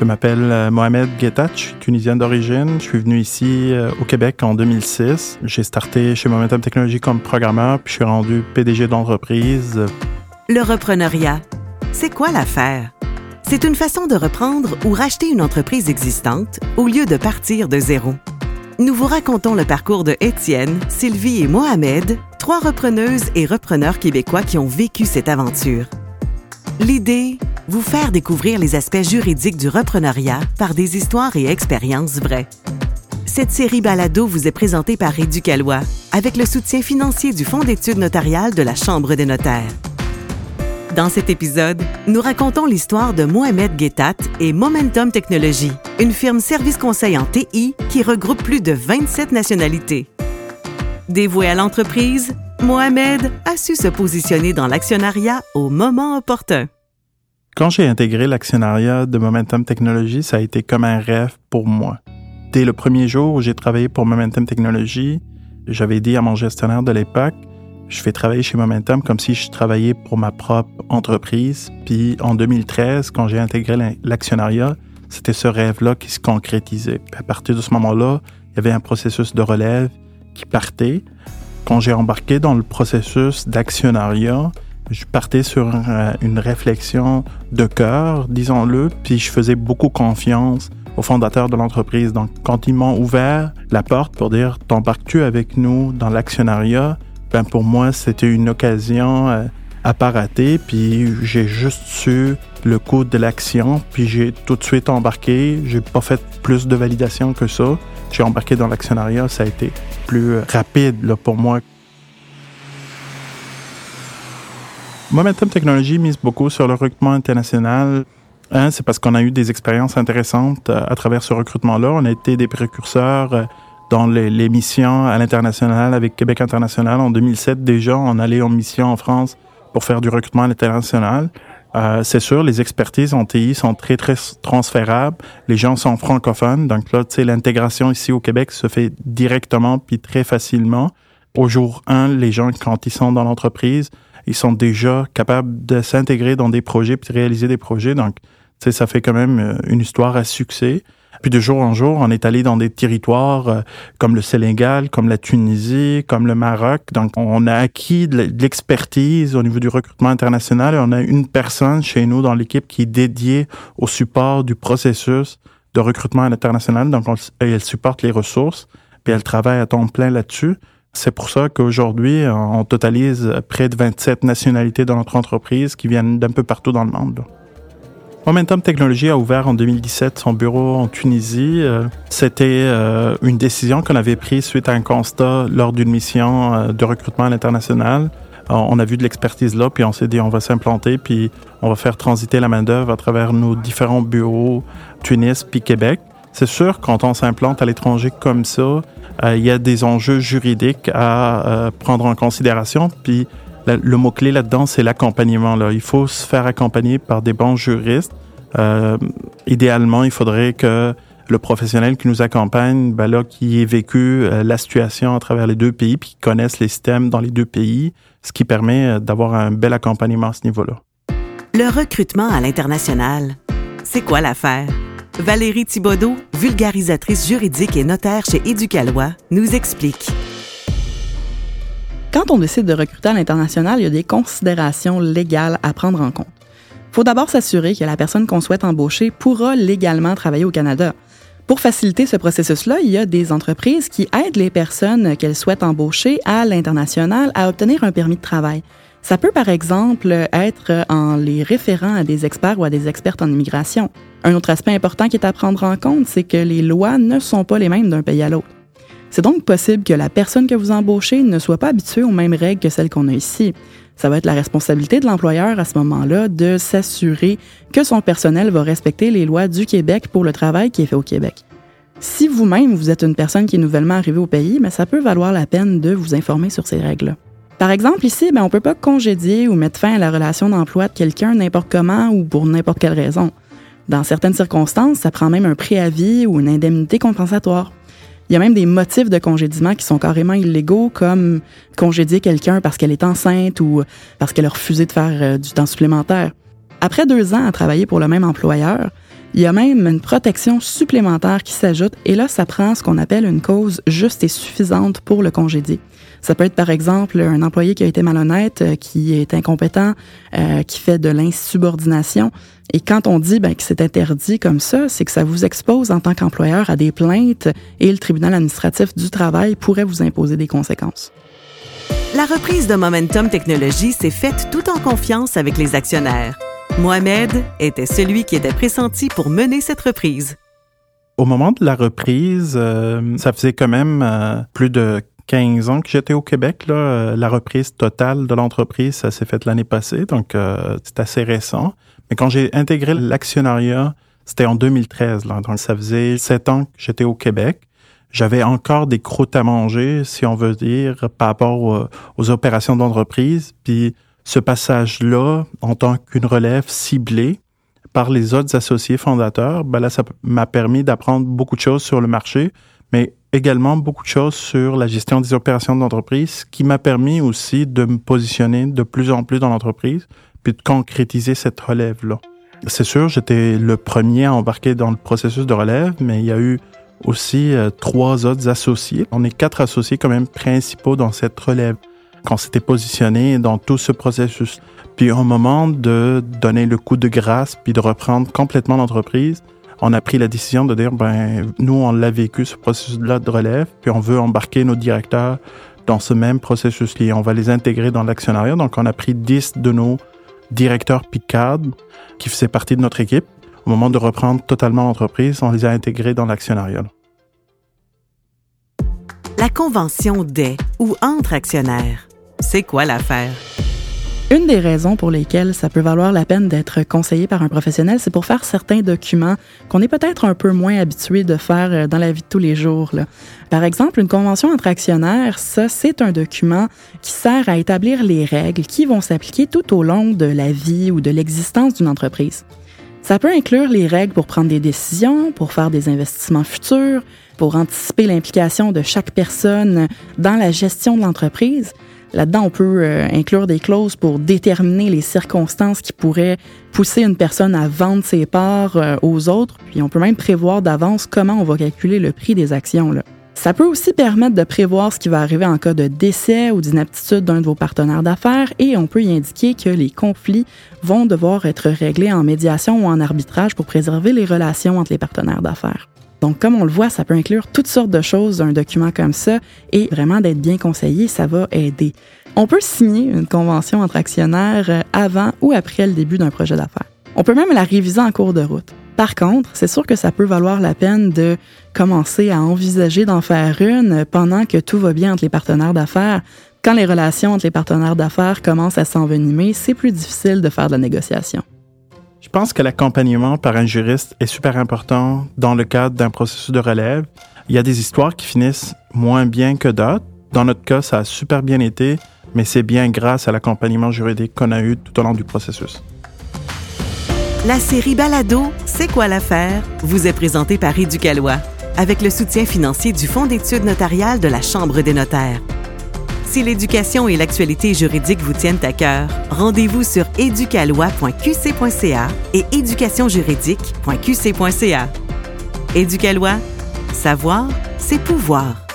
Je m'appelle euh, Mohamed suis tunisien d'origine. Je suis venu ici euh, au Québec en 2006. J'ai starté chez Momentum Technologies comme programmeur, puis je suis rendu PDG d'entreprise. Le repreneuriat, c'est quoi l'affaire? C'est une façon de reprendre ou racheter une entreprise existante au lieu de partir de zéro. Nous vous racontons le parcours de Étienne, Sylvie et Mohamed, trois repreneuses et repreneurs québécois qui ont vécu cette aventure. L'idée, vous faire découvrir les aspects juridiques du repreneuriat par des histoires et expériences vraies. Cette série balado vous est présentée par Éducalois, avec le soutien financier du Fonds d'études notariales de la Chambre des notaires. Dans cet épisode, nous racontons l'histoire de Mohamed Guettat et Momentum Technology, une firme service conseil en TI qui regroupe plus de 27 nationalités. Dévoué à l'entreprise, Mohamed a su se positionner dans l'actionnariat au moment opportun. Quand j'ai intégré l'actionnariat de Momentum Technology, ça a été comme un rêve pour moi. Dès le premier jour où j'ai travaillé pour Momentum Technology, j'avais dit à mon gestionnaire de l'époque, je vais travailler chez Momentum comme si je travaillais pour ma propre entreprise. Puis en 2013, quand j'ai intégré l'actionnariat, c'était ce rêve-là qui se concrétisait. à partir de ce moment-là, il y avait un processus de relève qui partait. Quand j'ai embarqué dans le processus d'actionnariat, je partais sur euh, une réflexion de cœur, disons-le, puis je faisais beaucoup confiance aux fondateurs de l'entreprise. Donc, quand ils m'ont ouvert la porte pour dire t'embarques-tu avec nous dans l'actionnariat, ben pour moi c'était une occasion euh, à pas rater. Puis j'ai juste su le coût de l'action, puis j'ai tout de suite embarqué. J'ai pas fait plus de validation que ça. J'ai embarqué dans l'actionnariat, ça a été plus euh, rapide là, pour moi Momentum Technology mise beaucoup sur le recrutement international. Un, c'est parce qu'on a eu des expériences intéressantes euh, à travers ce recrutement-là. On a été des précurseurs euh, dans les, missions à l'international avec Québec International. En 2007, déjà, on allait en mission en France pour faire du recrutement à l'international. Euh, c'est sûr, les expertises en TI sont très, très transférables. Les gens sont francophones. Donc là, tu sais, l'intégration ici au Québec se fait directement puis très facilement. Au jour 1, les gens, quand ils sont dans l'entreprise, ils sont déjà capables de s'intégrer dans des projets puis de réaliser des projets. Donc, tu ça fait quand même euh, une histoire à succès. Puis de jour en jour, on est allé dans des territoires euh, comme le Sénégal, comme la Tunisie, comme le Maroc. Donc, on a acquis de l'expertise au niveau du recrutement international et on a une personne chez nous dans l'équipe qui est dédiée au support du processus de recrutement international. Donc, elle supporte les ressources, puis elle travaille à temps plein là-dessus. C'est pour ça qu'aujourd'hui, on totalise près de 27 nationalités dans notre entreprise qui viennent d'un peu partout dans le monde. Momentum Technology a ouvert en 2017 son bureau en Tunisie. Euh, c'était euh, une décision qu'on avait prise suite à un constat lors d'une mission euh, de recrutement à l'international. On a vu de l'expertise là, puis on s'est dit on va s'implanter, puis on va faire transiter la main-d'œuvre à travers nos différents bureaux, Tunis puis Québec. C'est sûr, quand on s'implante à l'étranger comme ça, euh, il y a des enjeux juridiques à euh, prendre en considération. Puis le mot-clé là-dedans, c'est l'accompagnement. Là. Il faut se faire accompagner par des bons juristes. Euh, idéalement, il faudrait que le professionnel qui nous accompagne, ben là, qui ait vécu la situation à travers les deux pays, puis qui connaisse les systèmes dans les deux pays, ce qui permet d'avoir un bel accompagnement à ce niveau-là. Le recrutement à l'international, c'est quoi l'affaire? Valérie Thibodeau, vulgarisatrice juridique et notaire chez Éducalois, nous explique. Quand on décide de recruter à l'international, il y a des considérations légales à prendre en compte. Il faut d'abord s'assurer que la personne qu'on souhaite embaucher pourra légalement travailler au Canada. Pour faciliter ce processus-là, il y a des entreprises qui aident les personnes qu'elles souhaitent embaucher à l'international à obtenir un permis de travail. Ça peut par exemple être en les référant à des experts ou à des expertes en immigration. Un autre aspect important qui est à prendre en compte, c'est que les lois ne sont pas les mêmes d'un pays à l'autre. C'est donc possible que la personne que vous embauchez ne soit pas habituée aux mêmes règles que celles qu'on a ici. Ça va être la responsabilité de l'employeur à ce moment-là de s'assurer que son personnel va respecter les lois du Québec pour le travail qui est fait au Québec. Si vous-même, vous êtes une personne qui est nouvellement arrivée au pays, mais ça peut valoir la peine de vous informer sur ces règles-là. Par exemple, ici, ben, on peut pas congédier ou mettre fin à la relation d'emploi de quelqu'un n'importe comment ou pour n'importe quelle raison. Dans certaines circonstances, ça prend même un préavis ou une indemnité compensatoire. Il y a même des motifs de congédiement qui sont carrément illégaux, comme congédier quelqu'un parce qu'elle est enceinte ou parce qu'elle a refusé de faire euh, du temps supplémentaire. Après deux ans à travailler pour le même employeur, Il y a même une protection supplémentaire qui s'ajoute et là, ça prend ce qu'on appelle une cause juste et suffisante pour le congédier. Ça peut être par exemple un employé qui a été malhonnête, euh, qui est incompétent, euh, qui fait de l'insubordination. Et quand on dit ben, que c'est interdit comme ça, c'est que ça vous expose en tant qu'employeur à des plaintes et le tribunal administratif du travail pourrait vous imposer des conséquences. La reprise de Momentum Technologies s'est faite tout en confiance avec les actionnaires. Mohamed était celui qui était pressenti pour mener cette reprise. Au moment de la reprise, euh, ça faisait quand même euh, plus de 15 ans que j'étais au Québec. Là. Euh, la reprise totale de l'entreprise, ça s'est fait l'année passée, donc c'est assez récent. Mais quand j'ai intégré l'actionnariat, c'était en 2013. Là, donc ça faisait sept ans que j'étais au Québec. J'avais encore des croûtes à manger, si on veut dire, par rapport aux, aux opérations d'entreprise. Puis ce passage-là, en tant qu'une relève ciblée par les autres associés fondateurs, ben là, ça m'a permis d'apprendre beaucoup de choses sur le marché, mais également beaucoup de choses sur la gestion des opérations d'entreprise, qui m'a permis aussi de me positionner de plus en plus dans l'entreprise, puis de concrétiser cette relève-là. C'est sûr, j'étais le premier à embarquer dans le processus de relève, mais il y a eu aussi euh, trois autres associés. On est quatre associés quand même principaux dans cette relève qu'on s'était positionné dans tout ce processus. Puis au moment de donner le coup de grâce puis de reprendre complètement l'entreprise, on a pris la décision de dire ben nous on l'a vécu ce processus-là de relève, puis on veut embarquer nos directeurs dans ce même processus-là. On va les intégrer dans l'actionnariat. Donc on a pris 10 de nos directeurs Picard qui faisaient partie de notre équipe. Au moment de reprendre totalement l'entreprise, on les a intégrés dans l'actionnariat. La convention des ou entre actionnaires. C'est quoi l'affaire? Une des raisons pour lesquelles ça peut valoir la peine d'être conseillé par un professionnel, c'est pour faire certains documents qu'on est peut-être un peu moins habitué de faire euh, dans la vie de tous les jours. Par exemple, une convention entre actionnaires, ça, c'est un document qui sert à établir les règles qui vont s'appliquer tout au long de la vie ou de l'existence d'une entreprise. Ça peut inclure les règles pour prendre des décisions, pour faire des investissements futurs, pour anticiper l'implication de chaque personne dans la gestion de l'entreprise, Là-dedans, on peut euh, inclure des clauses pour déterminer les circonstances qui pourraient pousser une personne à vendre ses parts euh, aux autres, puis on peut même prévoir d'avance comment on va calculer le prix des actions. Ça peut aussi permettre de prévoir ce qui va arriver en cas de décès ou d'inaptitude d'un de vos partenaires d'affaires et on peut y indiquer que les conflits vont devoir être réglés en médiation ou en arbitrage pour préserver les relations entre les partenaires d'affaires. Donc, comme on le voit, ça peut inclure toutes sortes de choses d'un document comme ça et vraiment d'être bien conseillé, ça va aider. On peut signer une convention entre actionnaires euh, avant ou après le début d'un projet d'affaires. On peut même la réviser en cours de route. Par contre, c'est sûr que ça peut valoir la peine de commencer à envisager d'en faire une pendant que tout va bien entre les partenaires d'affaires. Quand les relations entre les partenaires d'affaires commencent à s'envenimer, c'est plus difficile de faire de la négociation. Je pense que l'accompagnement par un juriste est super important dans le cadre d'un processus de relève. Il y a des histoires qui finissent moins bien que d'autres. Dans notre cas, ça a super bien été, mais c'est bien grâce à l'accompagnement juridique qu'on a eu tout au long du processus. La série Balado, C'est quoi l'affaire? vous est présentée par Éducalois, avec le soutien financier du Fonds d'études notariales de la Chambre des notaires. Si l'éducation et l'actualité juridique vous tiennent à cœur, rendez-vous sur éducalois.qc.ca et éducationjuridique.qc.ca. Éducalois, savoir, c'est pouvoir.